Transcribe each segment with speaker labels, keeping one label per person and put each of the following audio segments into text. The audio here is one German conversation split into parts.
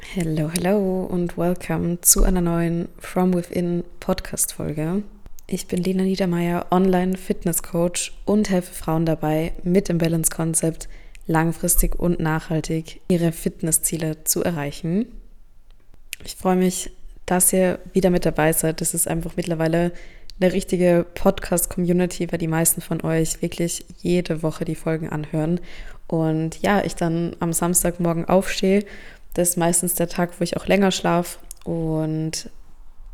Speaker 1: Hello, hello und welcome zu einer neuen From Within Podcast Folge. Ich bin Lena Niedermeyer, Online Fitness Coach und helfe Frauen dabei, mit dem Balance Konzept langfristig und nachhaltig ihre Fitnessziele zu erreichen. Ich freue mich, dass ihr wieder mit dabei seid. Das ist einfach mittlerweile eine richtige Podcast-Community, weil die meisten von euch wirklich jede Woche die Folgen anhören. Und ja, ich dann am Samstagmorgen aufstehe das ist meistens der Tag, wo ich auch länger schlafe. Und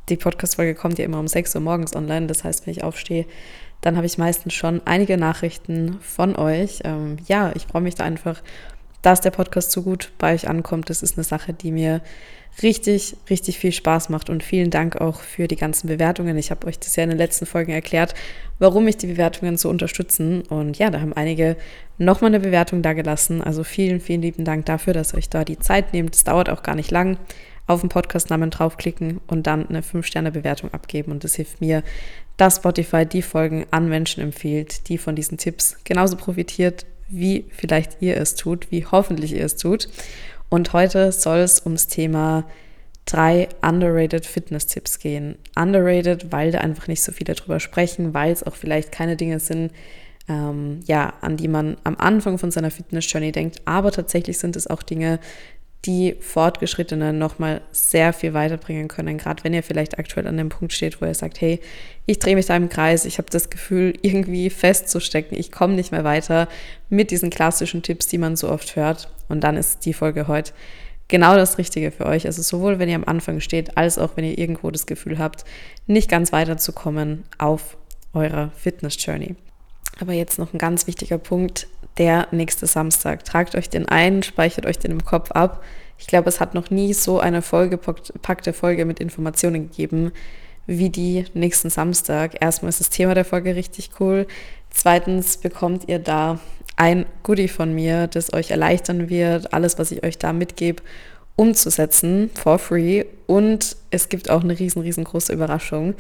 Speaker 1: die Podcast-Folge kommt ja immer um 6 Uhr morgens online. Das heißt, wenn ich aufstehe, dann habe ich meistens schon einige Nachrichten von euch. Ähm, ja, ich freue mich da einfach, dass der Podcast so gut bei euch ankommt. Das ist eine Sache, die mir richtig, richtig viel Spaß macht. Und vielen Dank auch für die ganzen Bewertungen. Ich habe euch das ja in den letzten Folgen erklärt, warum mich die Bewertungen so unterstützen. Und ja, da haben einige nochmal eine Bewertung da gelassen. Also vielen, vielen lieben Dank dafür, dass ihr euch da die Zeit nehmt. Es dauert auch gar nicht lang. Auf den Podcastnamen draufklicken und dann eine 5-Sterne-Bewertung abgeben. Und das hilft mir, dass Spotify die Folgen an Menschen empfiehlt, die von diesen Tipps genauso profitiert, wie vielleicht ihr es tut, wie hoffentlich ihr es tut. Und heute soll es ums Thema drei underrated Fitness-Tipps gehen. Underrated, weil da einfach nicht so viele drüber sprechen, weil es auch vielleicht keine Dinge sind, ähm, ja, an die man am Anfang von seiner Fitness-Journey denkt. Aber tatsächlich sind es auch Dinge, die Fortgeschrittene nochmal sehr viel weiterbringen können. Gerade wenn ihr vielleicht aktuell an dem Punkt steht, wo ihr sagt, hey, ich drehe mich da im Kreis, ich habe das Gefühl, irgendwie festzustecken, ich komme nicht mehr weiter mit diesen klassischen Tipps, die man so oft hört. Und dann ist die Folge heute genau das Richtige für euch. Also sowohl wenn ihr am Anfang steht, als auch wenn ihr irgendwo das Gefühl habt, nicht ganz weiterzukommen auf eurer Fitness-Journey. Aber jetzt noch ein ganz wichtiger Punkt, der nächste Samstag. Tragt euch den ein, speichert euch den im Kopf ab. Ich glaube, es hat noch nie so eine vollgepackte Folge mit Informationen gegeben wie die nächsten Samstag. Erstmal ist das Thema der Folge richtig cool. Zweitens bekommt ihr da ein Goodie von mir, das euch erleichtern wird, alles, was ich euch da mitgebe, umzusetzen, for free. Und es gibt auch eine riesen, riesengroße Überraschung,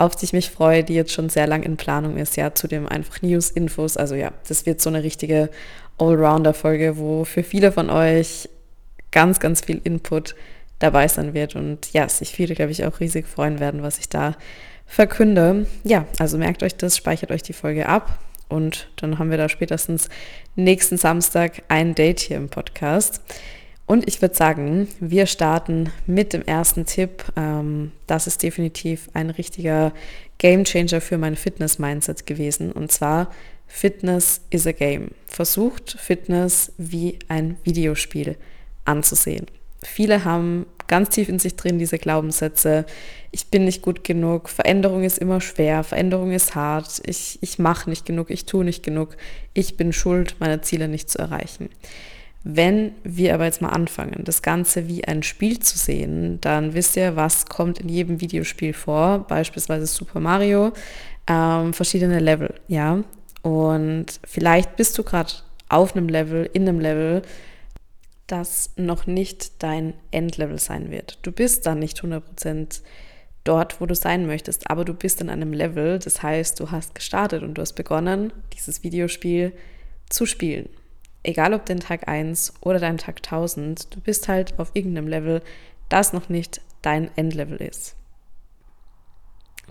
Speaker 1: auf die ich mich freue, die jetzt schon sehr lang in Planung ist. Ja, zudem einfach News, Infos. Also ja, das wird so eine richtige Allrounder-Folge, wo für viele von euch ganz, ganz viel Input dabei sein wird und ja, sich viele, glaube ich, auch riesig freuen werden, was ich da verkünde. Ja, also merkt euch das, speichert euch die Folge ab und dann haben wir da spätestens nächsten Samstag ein Date hier im Podcast. Und ich würde sagen, wir starten mit dem ersten Tipp. Ähm, das ist definitiv ein richtiger Game Changer für mein Fitness-Mindset gewesen. Und zwar, Fitness is a game. Versucht Fitness wie ein Videospiel anzusehen. Viele haben ganz tief in sich drin diese Glaubenssätze, ich bin nicht gut genug, Veränderung ist immer schwer, Veränderung ist hart, ich, ich mache nicht genug, ich tue nicht genug, ich bin schuld, meine Ziele nicht zu erreichen. Wenn wir aber jetzt mal anfangen, das Ganze wie ein Spiel zu sehen, dann wisst ihr, was kommt in jedem Videospiel vor, beispielsweise Super Mario, ähm, verschiedene Level, ja. Und vielleicht bist du gerade auf einem Level, in einem Level, das noch nicht dein Endlevel sein wird. Du bist dann nicht 100% dort, wo du sein möchtest, aber du bist in einem Level, das heißt, du hast gestartet und du hast begonnen, dieses Videospiel zu spielen egal ob den Tag 1 oder dein Tag 1000, du bist halt auf irgendeinem Level, das noch nicht dein Endlevel ist.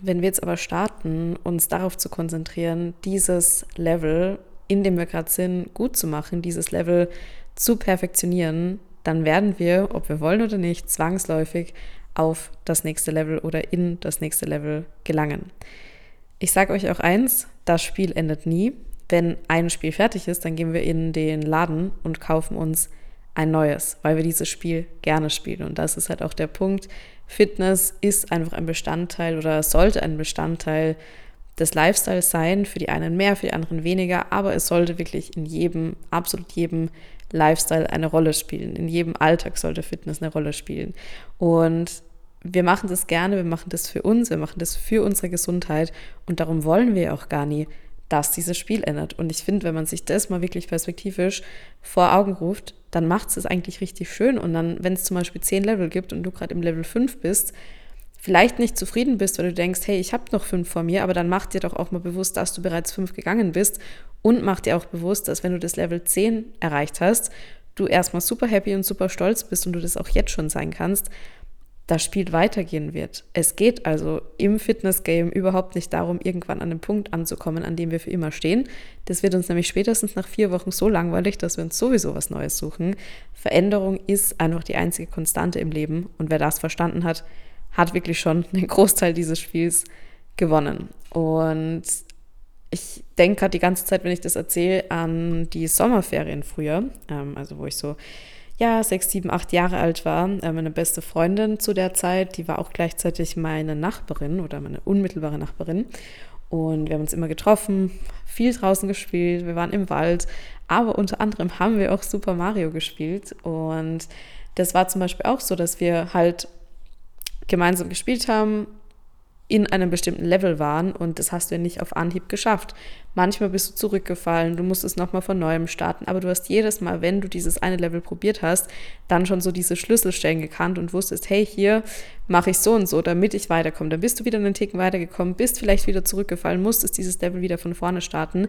Speaker 1: Wenn wir jetzt aber starten, uns darauf zu konzentrieren, dieses Level, in dem wir gerade sind, gut zu machen, dieses Level zu perfektionieren, dann werden wir, ob wir wollen oder nicht, zwangsläufig auf das nächste Level oder in das nächste Level gelangen. Ich sage euch auch eins, das Spiel endet nie wenn ein Spiel fertig ist, dann gehen wir in den Laden und kaufen uns ein neues, weil wir dieses Spiel gerne spielen. Und das ist halt auch der Punkt. Fitness ist einfach ein Bestandteil oder sollte ein Bestandteil des Lifestyles sein. Für die einen mehr, für die anderen weniger. Aber es sollte wirklich in jedem, absolut jedem Lifestyle eine Rolle spielen. In jedem Alltag sollte Fitness eine Rolle spielen. Und wir machen das gerne, wir machen das für uns, wir machen das für unsere Gesundheit. Und darum wollen wir auch gar nie dass dieses Spiel ändert. Und ich finde, wenn man sich das mal wirklich perspektivisch vor Augen ruft, dann macht es eigentlich richtig schön. Und dann, wenn es zum Beispiel zehn Level gibt und du gerade im Level 5 bist, vielleicht nicht zufrieden bist, weil du denkst, hey, ich habe noch fünf vor mir, aber dann mach dir doch auch mal bewusst, dass du bereits fünf gegangen bist und mach dir auch bewusst, dass wenn du das Level 10 erreicht hast, du erstmal super happy und super stolz bist und du das auch jetzt schon sein kannst, das Spiel weitergehen wird. Es geht also im Fitness-Game überhaupt nicht darum, irgendwann an den Punkt anzukommen, an dem wir für immer stehen. Das wird uns nämlich spätestens nach vier Wochen so langweilig, dass wir uns sowieso was Neues suchen. Veränderung ist einfach die einzige Konstante im Leben und wer das verstanden hat, hat wirklich schon den Großteil dieses Spiels gewonnen. Und ich denke gerade die ganze Zeit, wenn ich das erzähle, an die Sommerferien früher, ähm, also wo ich so ja, sechs, sieben, acht Jahre alt war. Äh, meine beste Freundin zu der Zeit, die war auch gleichzeitig meine Nachbarin oder meine unmittelbare Nachbarin. Und wir haben uns immer getroffen, viel draußen gespielt, wir waren im Wald, aber unter anderem haben wir auch Super Mario gespielt. Und das war zum Beispiel auch so, dass wir halt gemeinsam gespielt haben, in einem bestimmten Level waren und das hast du ja nicht auf Anhieb geschafft. Manchmal bist du zurückgefallen, du musstest nochmal von neuem starten, aber du hast jedes Mal, wenn du dieses eine Level probiert hast, dann schon so diese Schlüsselstellen gekannt und wusstest, hey, hier mache ich so und so, damit ich weiterkomme. Dann bist du wieder einen Ticken weitergekommen, bist vielleicht wieder zurückgefallen, musstest dieses Level wieder von vorne starten.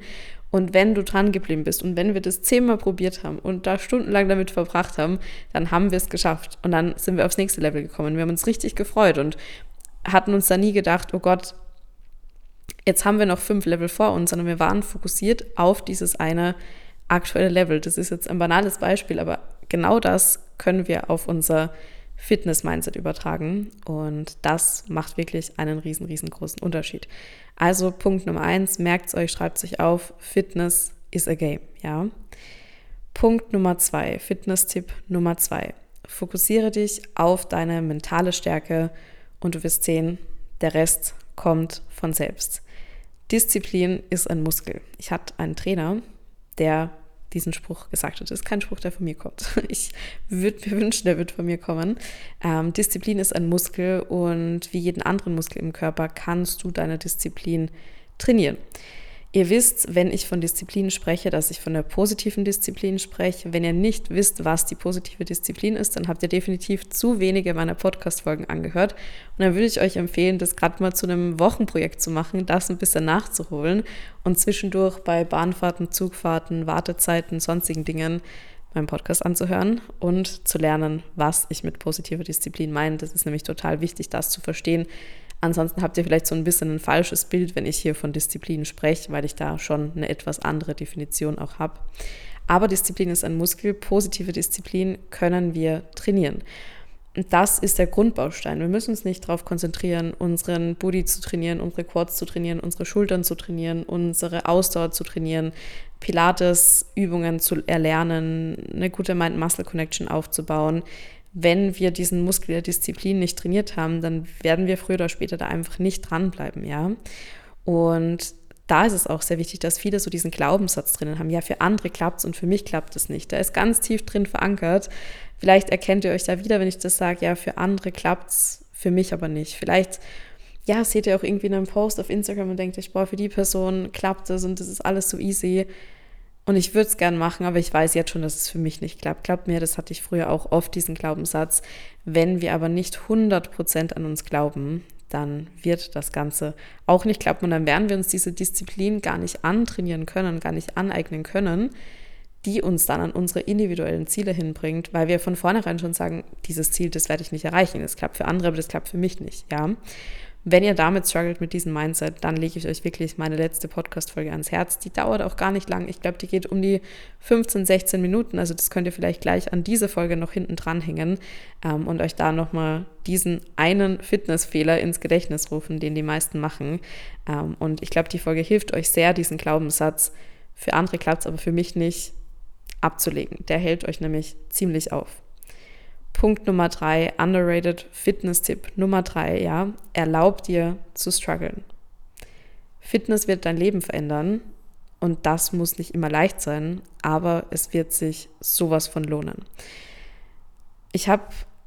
Speaker 1: Und wenn du dran geblieben bist und wenn wir das zehnmal probiert haben und da stundenlang damit verbracht haben, dann haben wir es geschafft. Und dann sind wir aufs nächste Level gekommen. Wir haben uns richtig gefreut und hatten uns da nie gedacht, oh Gott, jetzt haben wir noch fünf Level vor uns, sondern wir waren fokussiert auf dieses eine aktuelle Level. Das ist jetzt ein banales Beispiel, aber genau das können wir auf unser Fitness-Mindset übertragen und das macht wirklich einen riesen, riesengroßen Unterschied. Also Punkt Nummer eins, merkt es euch, schreibt sich auf, Fitness is a game, ja. Punkt Nummer zwei, Fitness-Tipp Nummer zwei, fokussiere dich auf deine mentale Stärke und du wirst sehen, der Rest kommt von selbst. Disziplin ist ein Muskel. Ich hatte einen Trainer, der diesen Spruch gesagt hat. Das ist kein Spruch, der von mir kommt. Ich würde mir wünschen, der wird von mir kommen. Ähm, Disziplin ist ein Muskel und wie jeden anderen Muskel im Körper kannst du deine Disziplin trainieren. Ihr wisst, wenn ich von Disziplin spreche, dass ich von der positiven Disziplin spreche. Wenn ihr nicht wisst, was die positive Disziplin ist, dann habt ihr definitiv zu wenige meiner Podcast-Folgen angehört. Und dann würde ich euch empfehlen, das gerade mal zu einem Wochenprojekt zu machen, das ein bisschen nachzuholen und zwischendurch bei Bahnfahrten, Zugfahrten, Wartezeiten, sonstigen Dingen meinen Podcast anzuhören und zu lernen, was ich mit positiver Disziplin meine. Das ist nämlich total wichtig, das zu verstehen, Ansonsten habt ihr vielleicht so ein bisschen ein falsches Bild, wenn ich hier von Disziplin spreche, weil ich da schon eine etwas andere Definition auch habe. Aber Disziplin ist ein Muskel. Positive Disziplin können wir trainieren. Und das ist der Grundbaustein. Wir müssen uns nicht darauf konzentrieren, unseren Booty zu trainieren, unsere Quads zu trainieren, unsere Schultern zu trainieren, unsere Ausdauer zu trainieren, Pilates-Übungen zu erlernen, eine gute Mind-Muscle-Connection aufzubauen wenn wir diesen Muskel der Disziplin nicht trainiert haben, dann werden wir früher oder später da einfach nicht dranbleiben, ja. Und da ist es auch sehr wichtig, dass viele so diesen Glaubenssatz drinnen haben, ja, für andere klappt es und für mich klappt es nicht. Der ist ganz tief drin verankert. Vielleicht erkennt ihr euch da wieder, wenn ich das sage, ja, für andere klappt es, für mich aber nicht. Vielleicht, ja, seht ihr auch irgendwie in einem Post auf Instagram und denkt euch, boah, für die Person klappt es und das ist alles so easy. Und ich würde es gern machen, aber ich weiß jetzt schon, dass es für mich nicht klappt. Glaubt mir, das hatte ich früher auch oft, diesen Glaubenssatz. Wenn wir aber nicht 100% an uns glauben, dann wird das Ganze auch nicht klappen. Und dann werden wir uns diese Disziplin gar nicht antrainieren können, gar nicht aneignen können, die uns dann an unsere individuellen Ziele hinbringt, weil wir von vornherein schon sagen, dieses Ziel, das werde ich nicht erreichen. Das klappt für andere, aber das klappt für mich nicht. Ja. Wenn ihr damit struggelt mit diesem Mindset, dann lege ich euch wirklich meine letzte Podcast-Folge ans Herz. Die dauert auch gar nicht lang. Ich glaube, die geht um die 15, 16 Minuten. Also das könnt ihr vielleicht gleich an diese Folge noch hinten dranhängen ähm, und euch da nochmal diesen einen Fitnessfehler ins Gedächtnis rufen, den die meisten machen. Ähm, und ich glaube, die Folge hilft euch sehr, diesen Glaubenssatz, für andere klappt es, aber für mich nicht, abzulegen. Der hält euch nämlich ziemlich auf. Punkt Nummer drei, underrated Fitness-Tipp Nummer drei, ja, erlaub dir zu strugglen. Fitness wird dein Leben verändern und das muss nicht immer leicht sein, aber es wird sich sowas von lohnen. Ich habe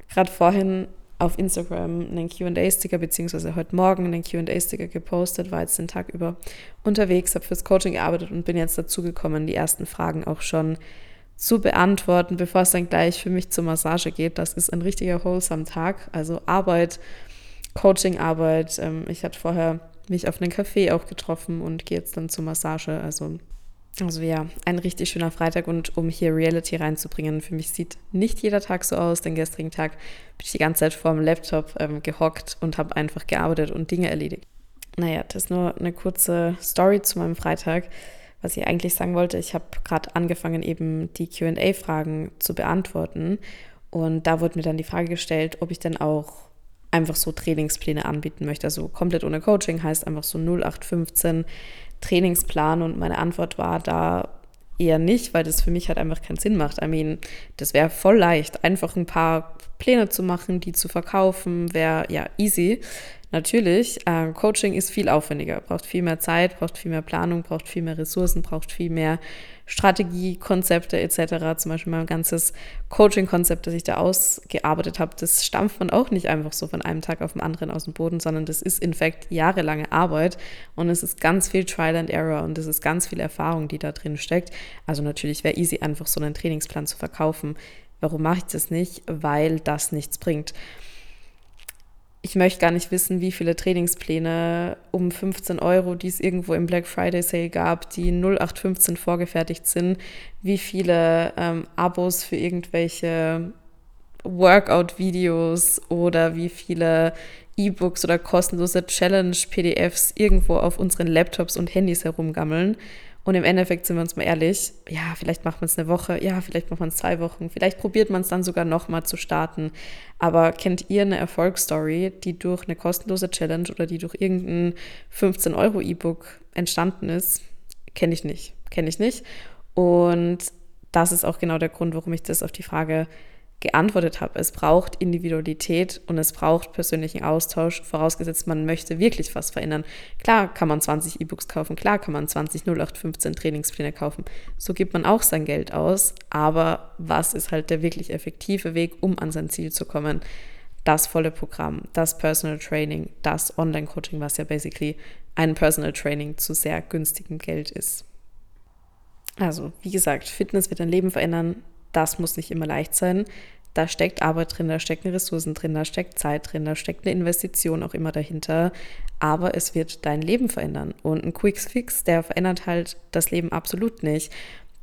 Speaker 1: gerade vorhin auf Instagram einen QA-Sticker, beziehungsweise heute Morgen einen QA-Sticker gepostet, war jetzt den Tag über unterwegs, habe fürs Coaching gearbeitet und bin jetzt dazu gekommen, die ersten Fragen auch schon zu beantworten, bevor es dann gleich für mich zur Massage geht. Das ist ein richtiger wholesome Tag. Also Arbeit, Coaching-Arbeit. Ähm, ich hatte vorher mich auf einen Café auch getroffen und gehe jetzt dann zur Massage. Also Also ja, ein richtig schöner Freitag und um hier Reality reinzubringen, für mich sieht nicht jeder Tag so aus. Den gestrigen Tag bin ich die ganze Zeit vor dem Laptop ähm, gehockt und habe einfach gearbeitet und Dinge erledigt. Naja, das ist nur eine kurze Story zu meinem Freitag. Was ich eigentlich sagen wollte, ich habe gerade angefangen, eben die QA-Fragen zu beantworten. Und da wurde mir dann die Frage gestellt, ob ich denn auch einfach so Trainingspläne anbieten möchte. Also komplett ohne Coaching heißt einfach so 0815 Trainingsplan. Und meine Antwort war da eher nicht, weil das für mich halt einfach keinen Sinn macht. I mean, das wäre voll leicht, einfach ein paar Pläne zu machen, die zu verkaufen, wäre ja easy. Natürlich, äh, Coaching ist viel aufwendiger, braucht viel mehr Zeit, braucht viel mehr Planung, braucht viel mehr Ressourcen, braucht viel mehr Strategie, Konzepte etc. Zum Beispiel mein ganzes Coaching-Konzept, das ich da ausgearbeitet habe, das stampft man auch nicht einfach so von einem Tag auf den anderen aus dem Boden, sondern das ist in fact jahrelange Arbeit und es ist ganz viel Trial and Error und es ist ganz viel Erfahrung, die da drin steckt. Also natürlich wäre easy, einfach so einen Trainingsplan zu verkaufen. Warum mache ich das nicht? Weil das nichts bringt ich möchte gar nicht wissen, wie viele Trainingspläne um 15 Euro, die es irgendwo im Black Friday Sale gab, die 0815 vorgefertigt sind, wie viele ähm, Abos für irgendwelche Workout-Videos oder wie viele E-Books oder kostenlose Challenge-PDFs irgendwo auf unseren Laptops und Handys herumgammeln und im Endeffekt sind wir uns mal ehrlich, ja, vielleicht macht man es eine Woche, ja, vielleicht macht man es zwei Wochen, vielleicht probiert man es dann sogar nochmal zu starten. Aber kennt ihr eine Erfolgsstory, die durch eine kostenlose Challenge oder die durch irgendein 15-Euro-E-Book entstanden ist? Kenne ich nicht. Kenne ich nicht. Und das ist auch genau der Grund, warum ich das auf die Frage geantwortet habe. Es braucht Individualität und es braucht persönlichen Austausch, vorausgesetzt man möchte wirklich was verändern. Klar kann man 20 E-Books kaufen, klar kann man 20 0815 Trainingspläne kaufen. So gibt man auch sein Geld aus, aber was ist halt der wirklich effektive Weg, um an sein Ziel zu kommen? Das volle Programm, das Personal Training, das Online-Coaching, was ja basically ein Personal Training zu sehr günstigem Geld ist. Also, wie gesagt, Fitness wird dein Leben verändern. Das muss nicht immer leicht sein da steckt Arbeit drin, da stecken Ressourcen drin, da steckt Zeit drin, da steckt eine Investition auch immer dahinter. Aber es wird dein Leben verändern. Und ein Quick Fix, der verändert halt das Leben absolut nicht.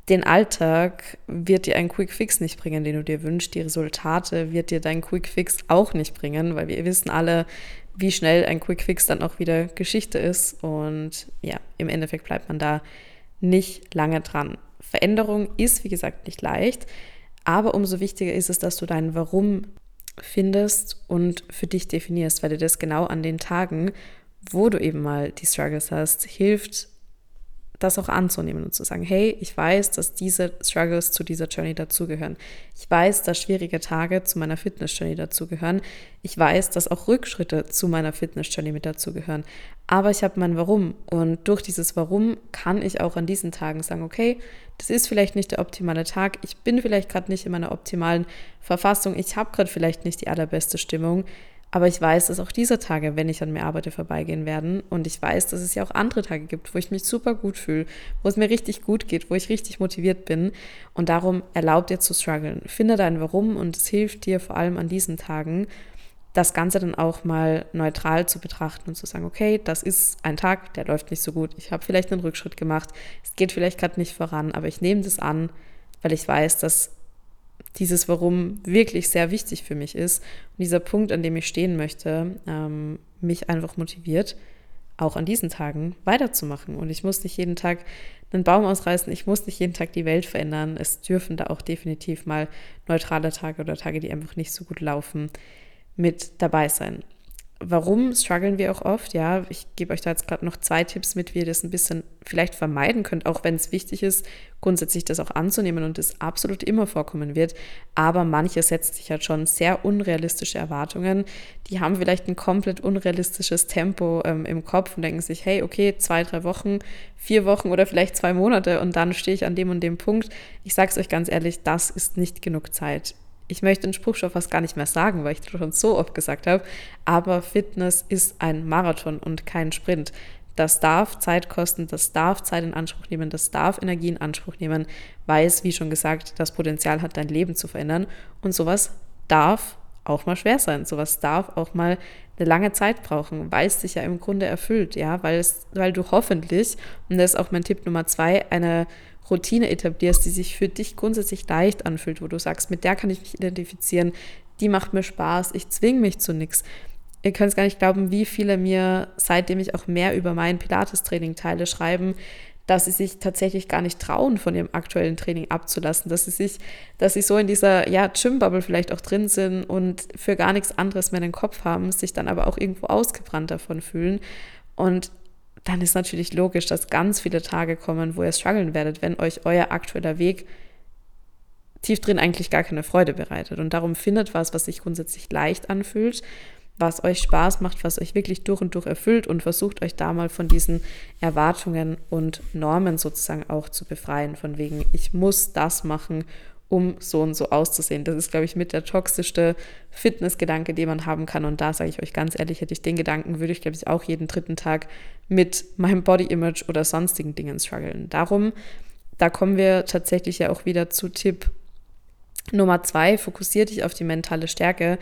Speaker 1: Den Alltag wird dir ein Quick Fix nicht bringen, den du dir wünschst. Die Resultate wird dir dein Quick Fix auch nicht bringen, weil wir wissen alle, wie schnell ein Quick Fix dann auch wieder Geschichte ist. Und ja, im Endeffekt bleibt man da nicht lange dran. Veränderung ist, wie gesagt, nicht leicht. Aber umso wichtiger ist es, dass du dein Warum findest und für dich definierst, weil dir das genau an den Tagen, wo du eben mal die Struggles hast, hilft, das auch anzunehmen und zu sagen, hey, ich weiß, dass diese Struggles zu dieser Journey dazugehören. Ich weiß, dass schwierige Tage zu meiner Fitness-Journey dazugehören. Ich weiß, dass auch Rückschritte zu meiner Fitness-Journey mit dazugehören. Aber ich habe mein Warum. Und durch dieses Warum kann ich auch an diesen Tagen sagen, okay, das ist vielleicht nicht der optimale Tag. Ich bin vielleicht gerade nicht in meiner optimalen Verfassung. Ich habe gerade vielleicht nicht die allerbeste Stimmung. Aber ich weiß, dass auch diese Tage, wenn ich an mir arbeite, vorbeigehen werden. Und ich weiß, dass es ja auch andere Tage gibt, wo ich mich super gut fühle, wo es mir richtig gut geht, wo ich richtig motiviert bin. Und darum erlaubt dir zu strugglen. Finde dein Warum und es hilft dir vor allem an diesen Tagen, das Ganze dann auch mal neutral zu betrachten und zu sagen, okay, das ist ein Tag, der läuft nicht so gut. Ich habe vielleicht einen Rückschritt gemacht. Es geht vielleicht gerade nicht voran, aber ich nehme das an, weil ich weiß, dass dieses Warum wirklich sehr wichtig für mich ist. Und dieser Punkt, an dem ich stehen möchte, ähm, mich einfach motiviert, auch an diesen Tagen weiterzumachen. Und ich muss nicht jeden Tag einen Baum ausreißen, ich muss nicht jeden Tag die Welt verändern. Es dürfen da auch definitiv mal neutrale Tage oder Tage, die einfach nicht so gut laufen, mit dabei sein warum strugglen wir auch oft? Ja, ich gebe euch da jetzt gerade noch zwei Tipps mit, wie ihr das ein bisschen vielleicht vermeiden könnt, auch wenn es wichtig ist, grundsätzlich das auch anzunehmen und es absolut immer vorkommen wird. Aber manche setzen sich halt schon sehr unrealistische Erwartungen. Die haben vielleicht ein komplett unrealistisches Tempo ähm, im Kopf und denken sich, hey, okay, zwei, drei Wochen, vier Wochen oder vielleicht zwei Monate und dann stehe ich an dem und dem Punkt. Ich sage es euch ganz ehrlich, das ist nicht genug Zeit ich möchte den Spruch schon fast gar nicht mehr sagen, weil ich das schon so oft gesagt habe, aber Fitness ist ein Marathon und kein Sprint. Das darf Zeit kosten, das darf Zeit in Anspruch nehmen, das darf Energie in Anspruch nehmen, weil es, wie schon gesagt, das Potenzial hat, dein Leben zu verändern. Und sowas darf auch mal schwer sein. Sowas darf auch mal eine lange Zeit brauchen, weil es dich ja im Grunde erfüllt, ja, weil es, weil du hoffentlich, und das ist auch mein Tipp Nummer zwei, eine Routine etablierst, die sich für dich grundsätzlich leicht anfühlt, wo du sagst, mit der kann ich mich identifizieren, die macht mir Spaß, ich zwinge mich zu nichts. Ihr könnt es gar nicht glauben, wie viele mir, seitdem ich auch mehr über mein Pilates-Training teile, schreiben, dass sie sich tatsächlich gar nicht trauen, von ihrem aktuellen Training abzulassen, dass sie sich, dass sie so in dieser ja, Gym-Bubble vielleicht auch drin sind und für gar nichts anderes mehr den Kopf haben, sich dann aber auch irgendwo ausgebrannt davon fühlen. Und dann ist natürlich logisch, dass ganz viele Tage kommen, wo ihr strugglen werdet, wenn euch euer aktueller Weg tief drin eigentlich gar keine Freude bereitet. Und darum findet was, was sich grundsätzlich leicht anfühlt was euch Spaß macht, was euch wirklich durch und durch erfüllt und versucht euch da mal von diesen Erwartungen und Normen sozusagen auch zu befreien, von wegen, ich muss das machen, um so und so auszusehen. Das ist, glaube ich, mit der toxischste Fitnessgedanke, den man haben kann. Und da sage ich euch ganz ehrlich, hätte ich den Gedanken, würde ich, glaube ich, auch jeden dritten Tag mit meinem Body-Image oder sonstigen Dingen strugglen. Darum, da kommen wir tatsächlich ja auch wieder zu Tipp Nummer zwei, fokussiert dich auf die mentale Stärke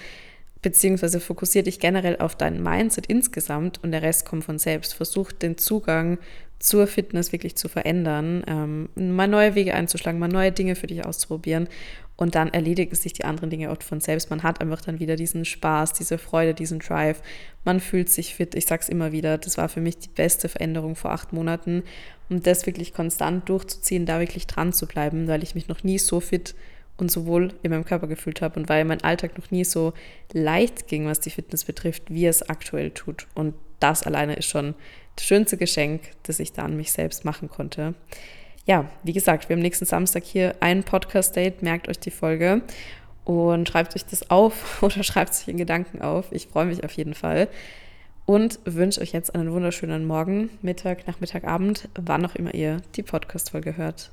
Speaker 1: beziehungsweise fokussiere dich generell auf dein Mindset insgesamt und der Rest kommt von selbst. Versuch den Zugang zur Fitness wirklich zu verändern, ähm, mal neue Wege einzuschlagen, mal neue Dinge für dich auszuprobieren und dann erledigen sich die anderen Dinge oft von selbst. Man hat einfach dann wieder diesen Spaß, diese Freude, diesen Drive. Man fühlt sich fit. Ich sage es immer wieder, das war für mich die beste Veränderung vor acht Monaten. Und das wirklich konstant durchzuziehen, da wirklich dran zu bleiben, weil ich mich noch nie so fit und so wohl in meinem Körper gefühlt habe und weil mein Alltag noch nie so leicht ging, was die Fitness betrifft, wie es aktuell tut. Und das alleine ist schon das schönste Geschenk, das ich da an mich selbst machen konnte. Ja, wie gesagt, wir haben nächsten Samstag hier ein Podcast-Date. Merkt euch die Folge und schreibt euch das auf oder schreibt sich in Gedanken auf. Ich freue mich auf jeden Fall und wünsche euch jetzt einen wunderschönen Morgen, Mittag, Nachmittag, Abend, wann auch immer ihr die Podcast-Folge hört.